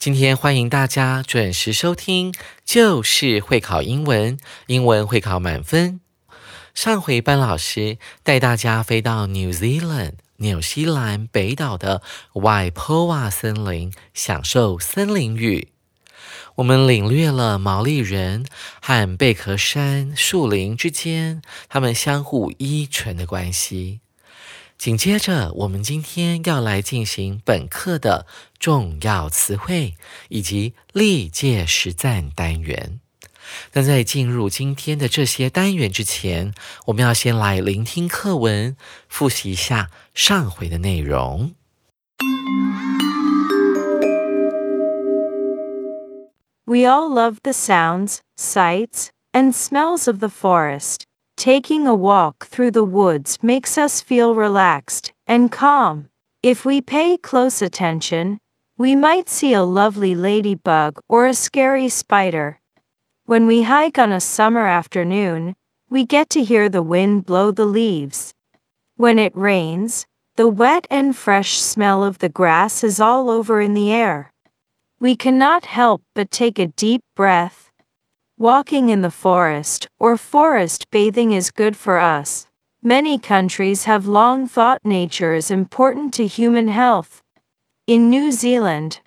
今天欢迎大家准时收听，就是会考英文，英文会考满分。上回班老师带大家飞到 New Zealand 纽西兰北岛的 Waipoa 森林，享受森林浴。我们领略了毛利人和贝壳山树林之间他们相互依存的关系。紧接着，我们今天要来进行本课的重要词汇以及历届实战单元。那在进入今天的这些单元之前，我们要先来聆听课文，复习一下上回的内容。We all love the sounds, sights, and smells of the forest. Taking a walk through the woods makes us feel relaxed and calm. If we pay close attention, we might see a lovely ladybug or a scary spider. When we hike on a summer afternoon, we get to hear the wind blow the leaves. When it rains, the wet and fresh smell of the grass is all over in the air. We cannot help but take a deep breath. Walking in the forest or forest bathing is good for us. Many countries have long thought nature is important to human health. In New Zealand,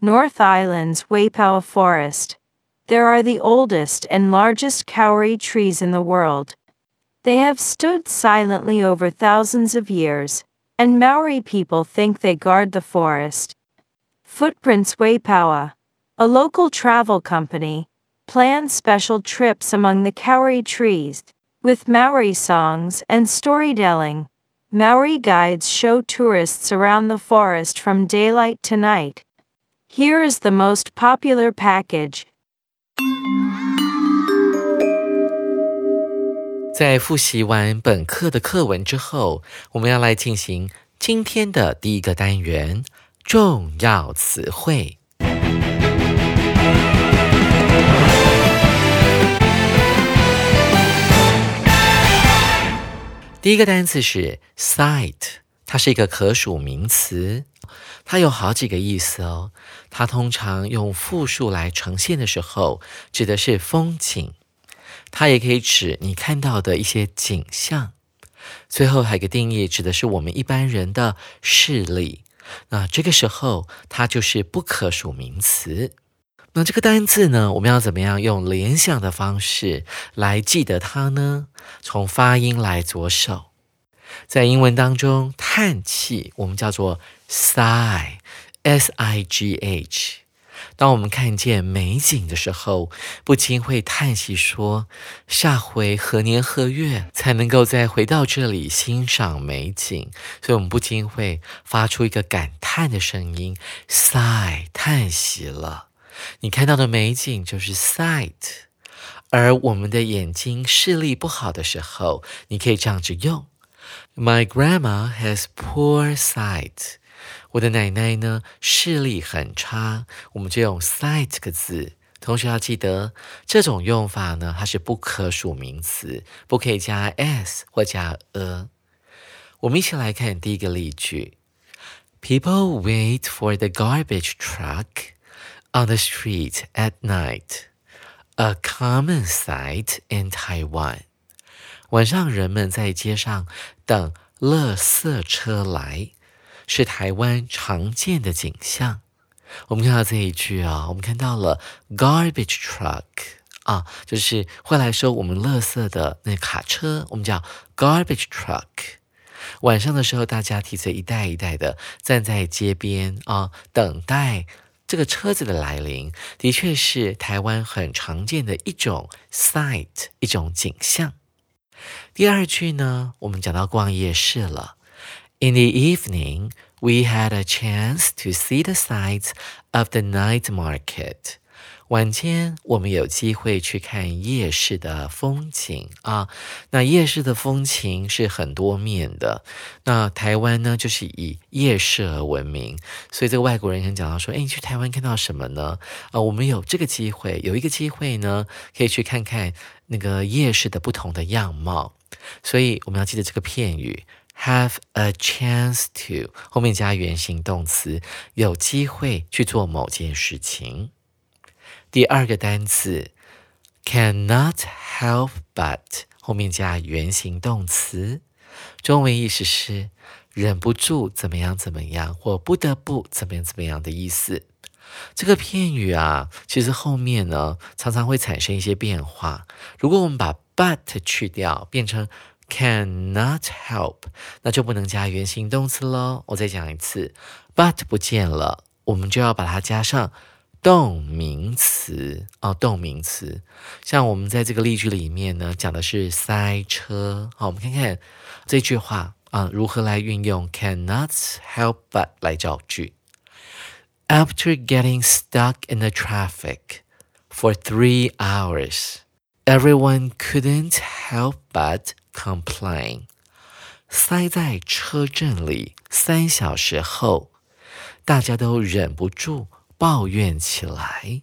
North Island's Waipoua Forest, there are the oldest and largest kauri trees in the world. They have stood silently over thousands of years, and Maori people think they guard the forest. Footprints Waipoua, a local travel company, plans special trips among the kauri trees. With Maori songs and storytelling, Maori guides show tourists around the forest from daylight to night. Here is the most popular package. 在复习完本课的课文之后，我们要来进行今天的第一个单元——重要词汇。 第一个单词是 sight，它是一个可数名词，它有好几个意思哦。它通常用复数来呈现的时候，指的是风景，它也可以指你看到的一些景象。最后还有一个定义，指的是我们一般人的视力。那这个时候，它就是不可数名词。那这个单字呢，我们要怎么样用联想的方式来记得它呢？从发音来着手，在英文当中，叹气我们叫做 sigh，s i g h。当我们看见美景的时候，不禁会叹息说：“下回何年何月才能够再回到这里欣赏美景？”所以，我们不禁会发出一个感叹的声音，sigh，叹息了。你看到的美景就是 sight，而我们的眼睛视力不好的时候，你可以这样子用：My grandma has poor sight。我的奶奶呢视力很差，我们就用 sight 这个字。同学要记得，这种用法呢，它是不可数名词，不可以加 s 或加 a。我们一起来看第一个例句：People wait for the garbage truck。On the street at night, a common sight in Taiwan. 晚上人们在街上等垃圾车来，是台湾常见的景象。我们看到这一句啊，我们看到了 garbage truck 啊，就是会来收我们垃圾的那卡车，我们叫 garbage truck。晚上的时候，大家提着一袋一袋的站在街边啊，等待这个车子的来临，的确是台湾很常见的一种 sight，一种景象。第二句呢，我们讲到逛夜市了。In the evening, we had a chance to see the sights of the night market. 晚间我们有机会去看夜市的风景啊。那夜市的风情是很多面的。那台湾呢，就是以夜市而闻名。所以这个外国人很讲到说：“哎，你去台湾看到什么呢？”啊，我们有这个机会，有一个机会呢，可以去看看那个夜市的不同的样貌。所以我们要记得这个片语。Have a chance to 后面加原形动词，有机会去做某件事情。第二个单词，cannot help but 后面加原形动词，中文意思是忍不住怎么样怎么样，或不得不怎么样怎么样的意思。这个片语啊，其实后面呢常常会产生一些变化。如果我们把 but 去掉，变成 cannot help，那就不能加原形动词喽。我再讲一次，but 不见了，我们就要把它加上动名词哦。动名词，像我们在这个例句里面呢，讲的是塞车。好，我们看看这句话啊，如何来运用 cannot help but 来造句。After getting stuck in the traffic for three hours, everyone couldn't help but complain，塞在车阵里三小时后，大家都忍不住抱怨起来。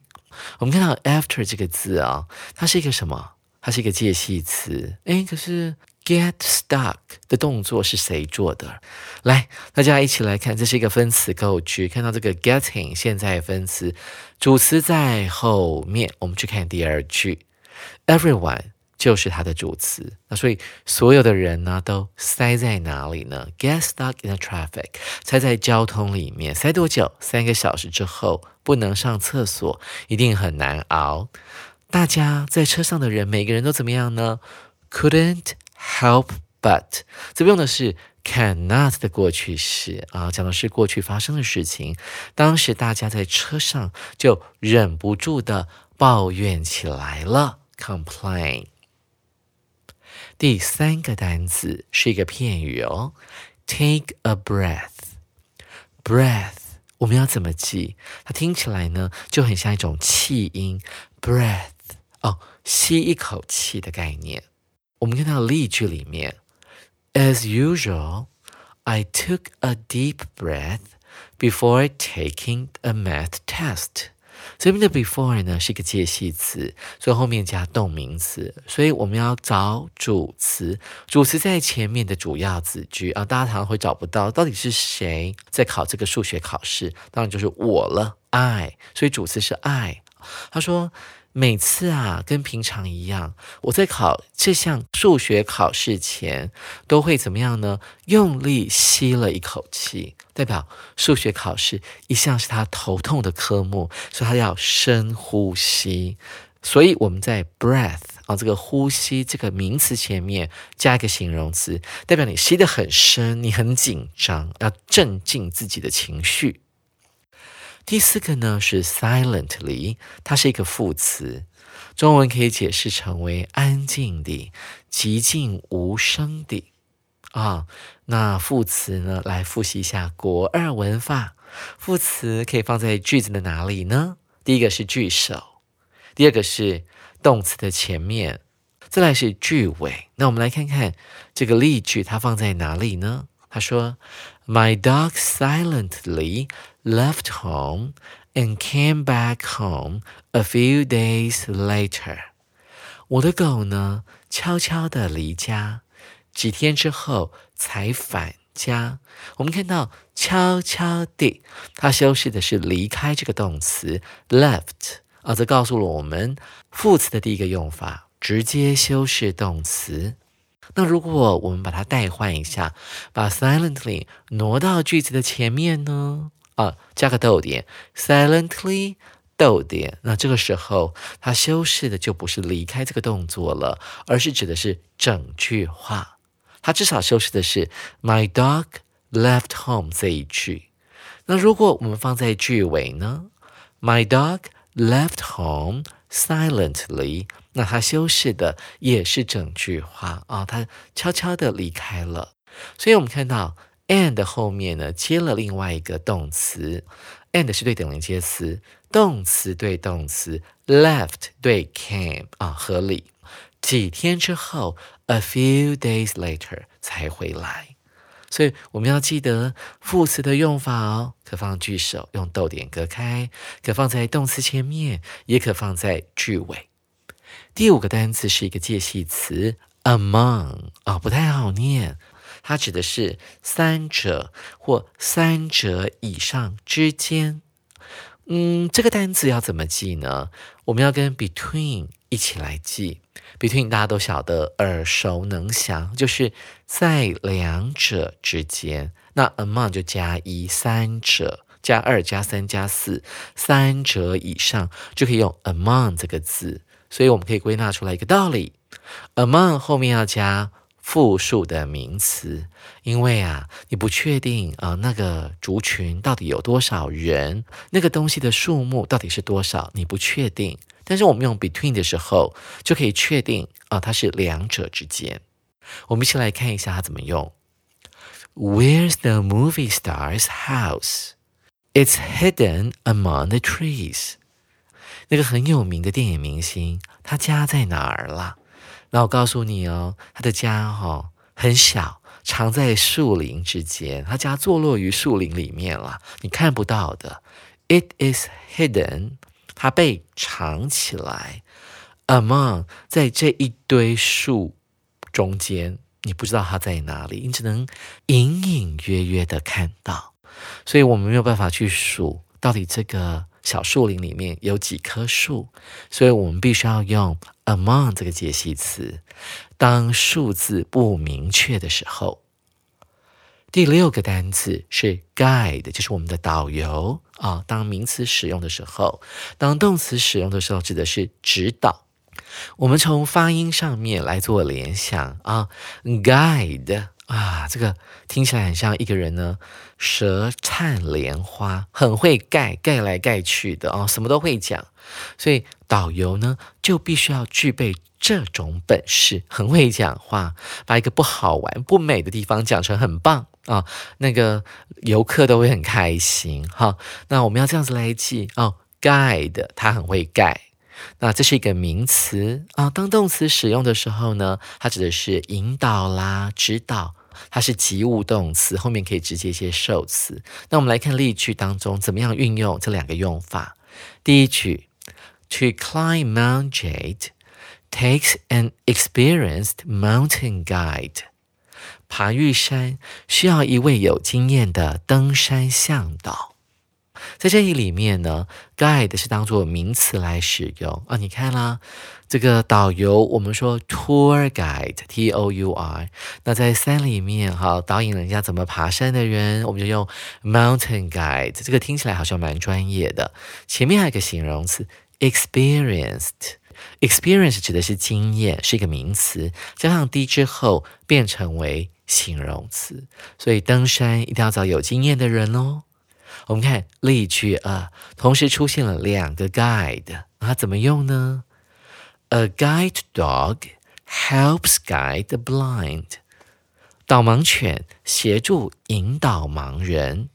我们看到 after 这个字啊，它是一个什么？它是一个介系词。诶，可是 get stuck 的动作是谁做的？来，大家一起来看，这是一个分词构句。看到这个 getting 现在分词，主词在后面。我们去看第二句，everyone。就是它的主词，那所以所有的人呢都塞在哪里呢？Get stuck in the traffic，塞在交通里面，塞多久？三个小时之后不能上厕所，一定很难熬。大家在车上的人，每个人都怎么样呢？Couldn't help but，这边用的是 cannot 的过去式啊，讲的是过去发生的事情。当时大家在车上就忍不住的抱怨起来了，complain。第三个单词是一个片语哦，take a breath。breath 我们要怎么记？它听起来呢就很像一种气音，breath 哦，吸一口气的概念。我们看到例句里面，As usual, I took a deep breath before taking a math test. 这边的 before 呢是一个介系词，所以后面加动名词，所以我们要找主词，主词在前面的主要子句啊，大家常常会找不到到底是谁在考这个数学考试，当然就是我了，I，所以主词是 I。他说。每次啊，跟平常一样，我在考这项数学考试前，都会怎么样呢？用力吸了一口气，代表数学考试一向是他头痛的科目，所以他要深呼吸。所以我们在 breath 啊这个呼吸这个名词前面加一个形容词，代表你吸得很深，你很紧张，要镇静自己的情绪。第四个呢是 silently，它是一个副词，中文可以解释成为安静的、寂静无声的啊。那副词呢，来复习一下国二文法，副词可以放在句子的哪里呢？第一个是句首，第二个是动词的前面，再来是句尾。那我们来看看这个例句，它放在哪里呢？他说：“My dog silently left home and came back home a few days later。”我的狗呢，悄悄的离家，几天之后才返家。我们看到“悄悄地”，它修饰的是离开这个动词 “left”，啊，这告诉了我们副词的第一个用法，直接修饰动词。那如果我们把它代换一下，把 silently 挪到句子的前面呢？啊，加个逗点，silently 逗点。那这个时候，它修饰的就不是离开这个动作了，而是指的是整句话。它至少修饰的是 My dog left home 这一句。那如果我们放在句尾呢？My dog left home silently。那它修饰的也是整句话啊，他悄悄的离开了。所以我们看到 and 后面呢接了另外一个动词，and 是对等连接词，动词对动词，left 对 came 啊，合理。几天之后，a few days later 才回来。所以我们要记得副词的用法哦，可放句首，用逗点隔开；可放在动词前面，也可放在句尾。第五个单词是一个介系词，among 啊，不太好念，它指的是三者或三者以上之间。嗯，这个单词要怎么记呢？我们要跟 between 一起来记。Between 大家都晓得，耳熟能详，就是在两者之间。那 among 就加一，三者加二加三加四，三者以上就可以用 among 这个字。所以我们可以归纳出来一个道理：among 后面要加复数的名词，因为啊，你不确定啊那个族群到底有多少人，那个东西的数目到底是多少，你不确定。但是我们用 between 的时候，就可以确定啊它是两者之间。我们一起来看一下它怎么用。Where's the movie star's house? It's hidden among the trees. 那个很有名的电影明星，他家在哪儿了？那我告诉你哦，他的家哈很小，藏在树林之间。他家坐落于树林里面了，你看不到的。It is hidden，它被藏起来。Among，在这一堆树中间，你不知道它在哪里，你只能隐隐约约的看到。所以我们没有办法去数到底这个。小树林里面有几棵树，所以我们必须要用 among 这个介系词。当数字不明确的时候，第六个单词是 guide，就是我们的导游啊。当名词使用的时候，当动词使用的时候，指的是指导。我们从发音上面来做联想啊，guide。啊，这个听起来很像一个人呢，舌灿莲花，很会盖，盖来盖去的哦，什么都会讲。所以导游呢，就必须要具备这种本事，很会讲话，把一个不好玩、不美的地方讲成很棒啊，那个游客都会很开心。哈，那我们要这样子来记哦，guide 他很会盖。那这是一个名词啊，当动词使用的时候呢，它指的是引导啦、指导，它是及物动词，后面可以直接接受词。那我们来看例句当中怎么样运用这两个用法。第一句，To climb Mount Jade takes an experienced mountain guide。爬玉山需要一位有经验的登山向导。在这一里面呢，guide 是当做名词来使用啊。你看啦，这个导游我们说 tour guide，t o u r。那在山里面哈，导引人家怎么爬山的人，我们就用 mountain guide。这个听起来好像蛮专业的。前面还有个形容词 experienced，experience 指的是经验，是一个名词，加上 d 之后变成为形容词。所以登山一定要找有经验的人哦。我们看例句啊，同时出现了两个 guide，它怎么用呢？A guide dog helps guide the blind。导盲犬协助引导盲人。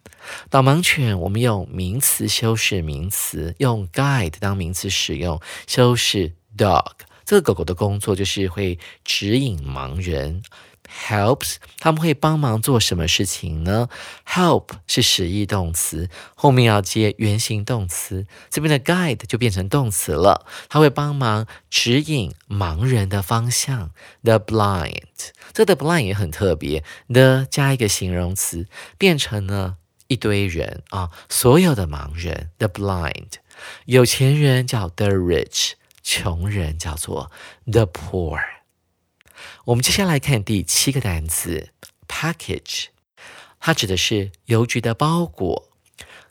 导盲犬我们用名词修饰名词，用 guide 当名词使用，修饰 dog。这个狗狗的工作就是会指引盲人。Helps，他们会帮忙做什么事情呢？Help 是实义动词，后面要接原形动词，这边的 guide 就变成动词了。他会帮忙指引盲人的方向。The blind，这个 blind 也很特别，the 加一个形容词，变成了一堆人啊，所有的盲人。The blind，有钱人叫 the rich，穷人叫做 the poor。我们接下来看第七个单词 package，它指的是邮局的包裹。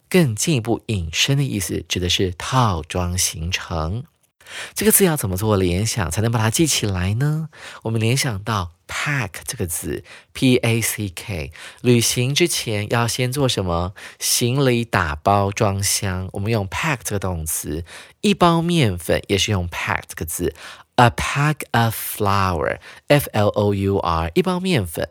更进一步引申的意思，指的是套装形成。这个字要怎么做联想才能把它记起来呢？我们联想到 pack 这个字，p a c k，旅行之前要先做什么？行李打包装箱。我们用 pack 这个动词，一包面粉也是用 pack 这个字，a pack of flour，f l o u r，一包面粉。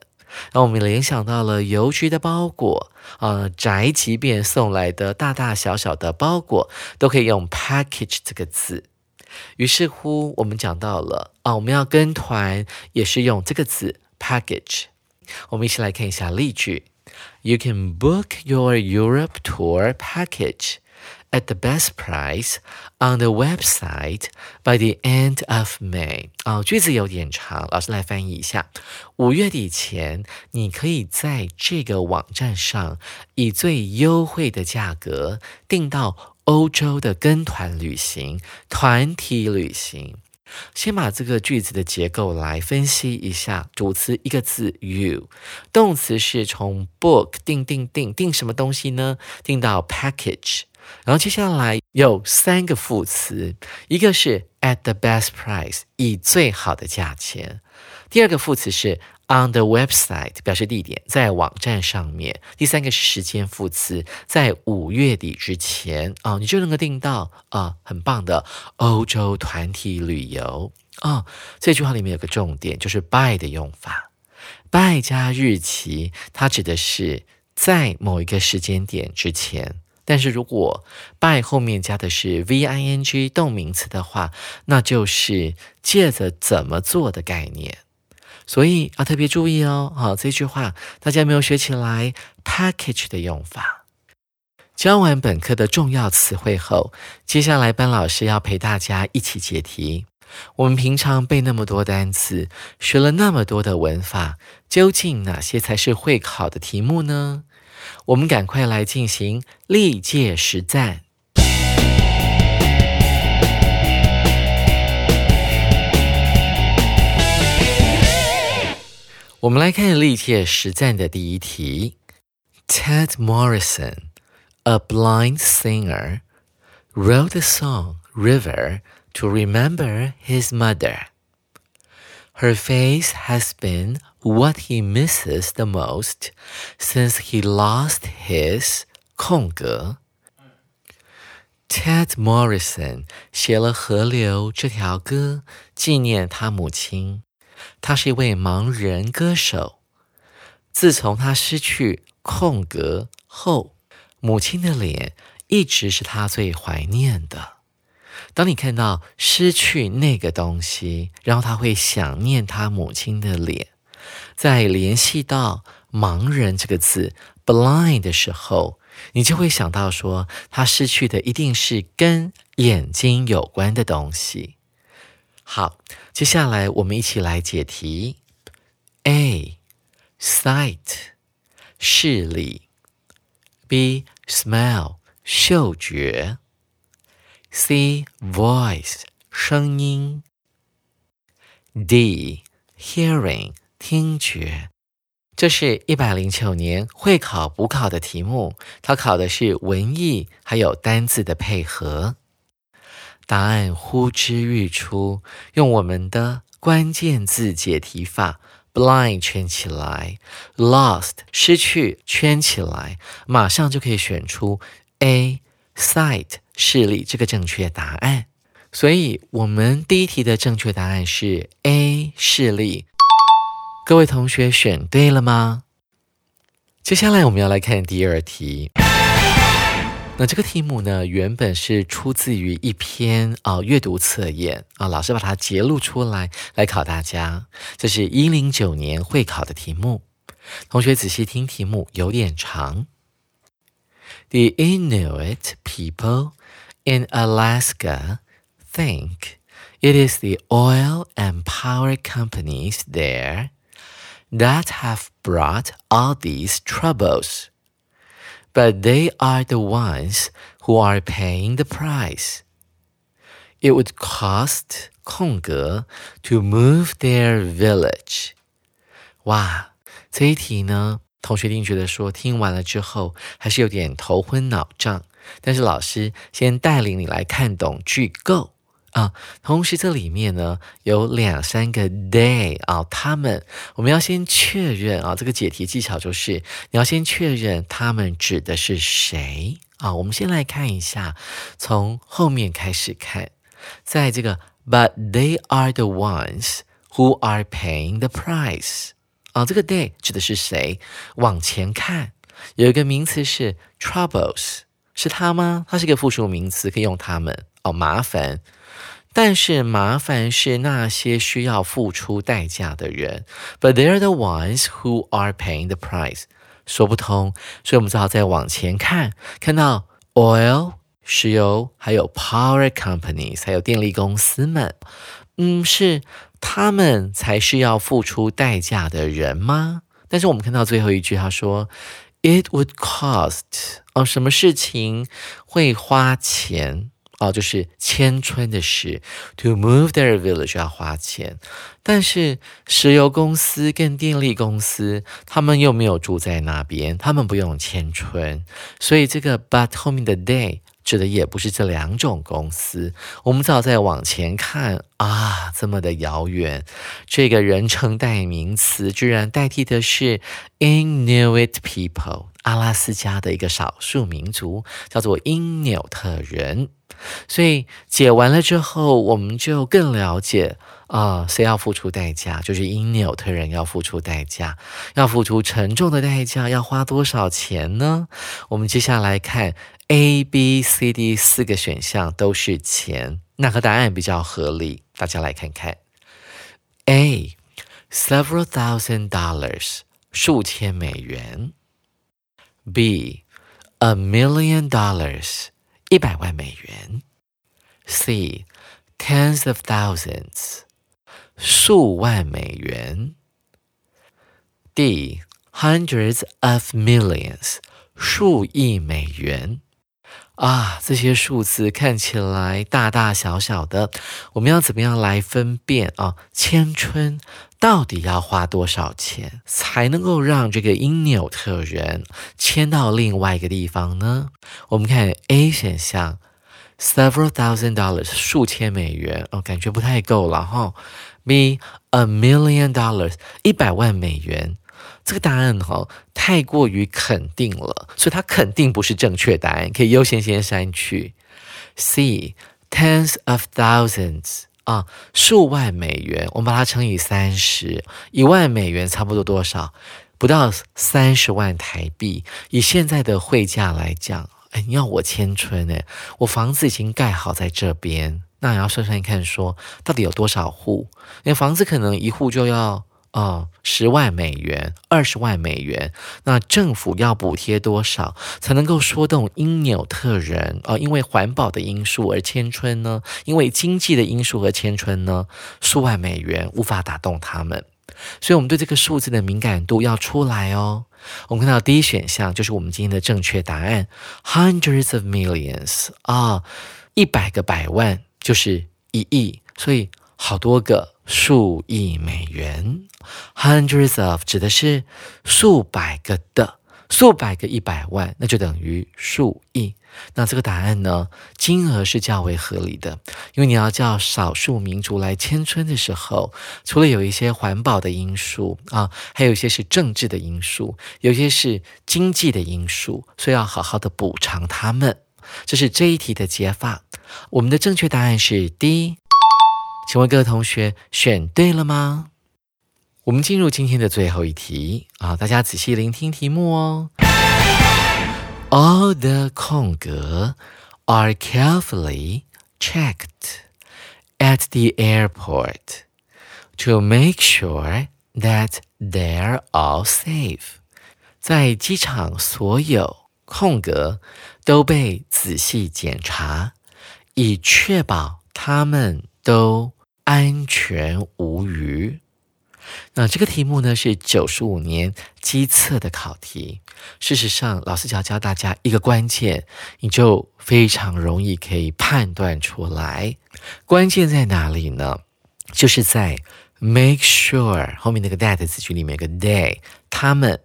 让我们联想到了邮局的包裹啊，宅急便送来的大大小小的包裹都可以用 package 这个字。于是乎，我们讲到了啊，我们要跟团也是用这个字 package。我们一起来看一下例句：You can book your Europe tour package at the best price on the website by the end of May。啊，句子有点长，老师来翻译一下。五月底前，你可以在这个网站上以最优惠的价格订到。欧洲的跟团旅行、团体旅行，先把这个句子的结构来分析一下。主词一个字 you，动词是从 book 订订订订什么东西呢？订到 package，然后接下来有三个副词，一个是 at the best price，以最好的价钱；第二个副词是。On the website 表示地点，在网站上面。第三个是时间副词，在五月底之前啊，你就能够订到啊，很棒的欧洲团体旅游啊。这句话里面有个重点，就是 by 的用法，by 加日期，它指的是在某一个时间点之前。但是如果 by 后面加的是 v i n g 动名词的话，那就是借着怎么做的概念。所以要特别注意哦，好，这句话大家没有学起来，package 的用法。教完本课的重要词汇后，接下来班老师要陪大家一起解题。我们平常背那么多单词，学了那么多的文法，究竟哪些才是会考的题目呢？我们赶快来进行历届实战。我们来看历届实战的第一题。Ted Morrison, a blind singer, wrote the song River to remember his mother. Her face has been what he misses the most since he lost his 空格。Ted Morrison 写了《河流》这条歌，纪念他母亲。他是一位盲人歌手。自从他失去空格后，母亲的脸一直是他最怀念的。 当你看到失去那个东西，然后他会想念他母亲的脸，在联系到盲人这个字 “blind” 的时候，你就会想到说，他失去的一定是跟眼睛有关的东西。好，接下来我们一起来解题。A. Sight. 视力，B. Smell. 嗅觉。，C voice 声音，D hearing 听觉。这是一百零九年会考补考的题目，它考的是文意还有单字的配合。答案呼之欲出，用我们的关键字解题法：blind 圈起来，lost 失去圈起来，马上就可以选出 A sight 视力这个正确答案。所以，我们第一题的正确答案是 A 视力。各位同学选对了吗？接下来我们要来看第二题。那这个题目呢，原本是出自于一篇啊阅读测验啊，老师把它截录出来来考大家。这是一零九年会考的题目，同学仔细听题目，有点长。The Inuit people in Alaska think it is the oil and power companies there that have brought all these troubles but they are the ones who are paying the price. It would cost 空格 to move their village. 哇，这一题呢， 同学一定觉得说，听完了之后还是有点头昏脑胀。但是老师先带领你来看懂句构啊。同时这里面呢有两三个 they 啊，他们我们要先确认啊。这个解题技巧就是你要先确认他们指的是谁啊。我们先来看一下，从后面开始看，在这个 but they are the ones who are paying the price 啊，这个 they 指的是谁？往前看，有一个名词是 troubles。是他吗？它是一个复数名词，可以用他们哦。麻烦，但是麻烦是那些需要付出代价的人。But they're the ones who are paying the price。说不通，所以我们只好再往前看，看到 oil 石油，还有 power companies，还有电力公司们。嗯，是他们才是要付出代价的人吗？但是我们看到最后一句，他说。It would cost 哦，什么事情会花钱哦？就是千春的事，to move their village 要花钱。但是石油公司跟电力公司，他们又没有住在那边，他们不用千春。所以这个 but 后面的 day。指的也不是这两种公司，我们只好再往前看啊，这么的遥远，这个人称代名词居然代替的是 Inuit people，阿拉斯加的一个少数民族，叫做因纽特人。所以解完了之后，我们就更了解啊，谁要付出代价，就是因纽特人要付出代价，要付出沉重的代价，要花多少钱呢？我们接下来看。A、B、C、D 四个选项都是钱，哪个答案比较合理？大家来看看。A several thousand dollars 数千美元。B a million dollars 一百万美元。C tens of thousands 数万美元。D hundreds of millions 数亿美元。啊，这些数字看起来大大小小的，我们要怎么样来分辨啊？千春到底要花多少钱才能够让这个因纽特人迁到另外一个地方呢？我们看 A 选项，several thousand dollars 数千美元哦，感觉不太够了哈。B a million dollars 一百万美元。这个答案哈太过于肯定了，所以它肯定不是正确答案，可以优先先删去。C tens of thousands 啊，数万美元，我们把它乘以三十，一万美元差不多多少？不到三十万台币。以现在的汇价来讲，哎，你要我迁村哎，我房子已经盖好在这边，那你要算算看，说到底有多少户？那房子可能一户就要。哦，十万美元，二十万美元，那政府要补贴多少才能够说动因纽特人？哦，因为环保的因素而迁村呢？因为经济的因素而迁村呢？数万美元无法打动他们，所以我们对这个数字的敏感度要出来哦。我们看到第一选项就是我们今天的正确答案，hundreds of millions 啊，一百个百万就是一亿，所以好多个。数亿美元，hundreds of 指的是数百个的，数百个一百万，那就等于数亿。那这个答案呢，金额是较为合理的，因为你要叫少数民族来迁村的时候，除了有一些环保的因素啊，还有一些是政治的因素，有些是经济的因素，所以要好好的补偿他们。这是这一题的解法。我们的正确答案是 D。请问各位同学选对了吗？我们进入今天的最后一题啊，大家仔细聆听题目哦。All the 空格 are carefully checked at the airport to make sure that they're all safe。在机场，所有空格都被仔细检查，以确保他们都。安全无虞。 那这个题目呢是九十五年机测的考题。事实上，老师只要教大家一个关键，你就非常容易可以判断出来。关键在哪里呢？就是在 make sure 后面那个 that 子句里面有个 they，他们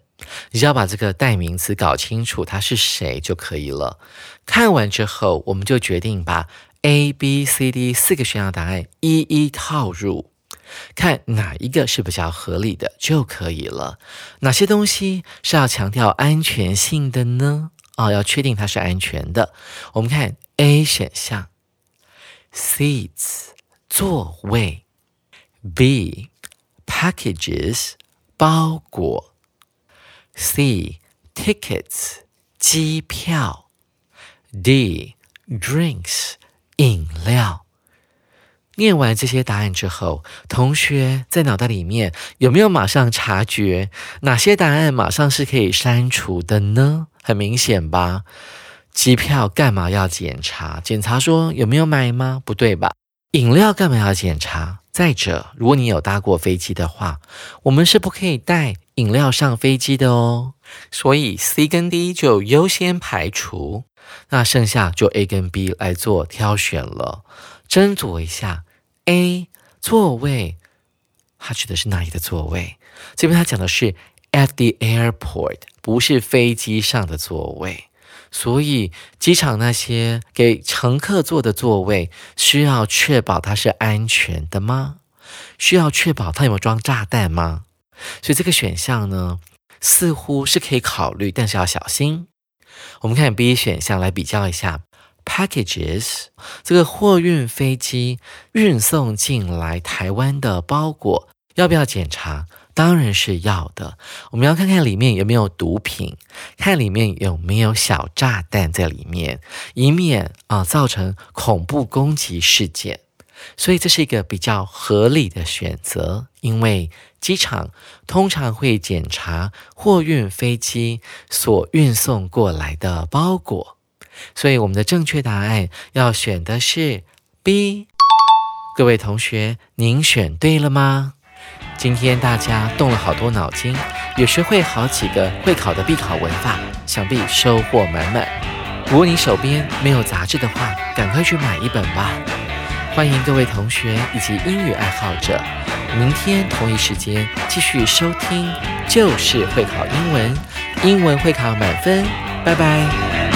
你只要把这个代名词搞清楚，他是谁就可以了。看完之后，我们就决定把 A、B、C、D 四个选项答案一一套入，看哪一个是比较合理的就可以了。哪些东西是要强调安全性的呢？啊，要确定它是安全的。我们看 A 选项，seats 座位；B packages 包裹；C tickets 机票；D drinks 饮料。念完这些答案之后，同学在脑袋里面有没有马上察觉哪些答案马上是可以删除的呢？很明显吧？机票干嘛要检查？检查说有没有买吗？不对吧？饮料干嘛要检查？再者，如果你有搭过飞机的话，我们是不可以带饮料上飞机的哦。所以 C 跟 D 就优先排除，那剩下就 A 跟 B 来做挑选了。斟酌一下，A 座位，他指的是哪里的座位？这边他讲的是 at the airport，不是飞机上的座位。所以机场那些给乘客坐的座位，需要确保它是安全的吗？需要确保它有没有装炸弹吗？所以这个选项呢，似乎是可以考虑，但是要小心。我们看 B 选项来比较一下，packages 这个货运飞机运送进来台湾的包裹，要不要检查？当然是要的。我们要看看里面有没有毒品，看里面有没有小炸弹在里面，以免啊造成恐怖攻击事件。所以这是一个比较合理的选择，因为机场通常会检查货运飞机所运送过来的包裹。所以我们的正确答案要选的是 B。各位同学，您选对了吗？今天大家动了好多脑筋，也学会好几个会考的必考文法，想必收获满满。如果你手边没有杂志的话，赶快去买一本吧。欢迎各位同学以及英语爱好者，明天同一时间继续收听，就是会考英文，英文会考满分。拜拜。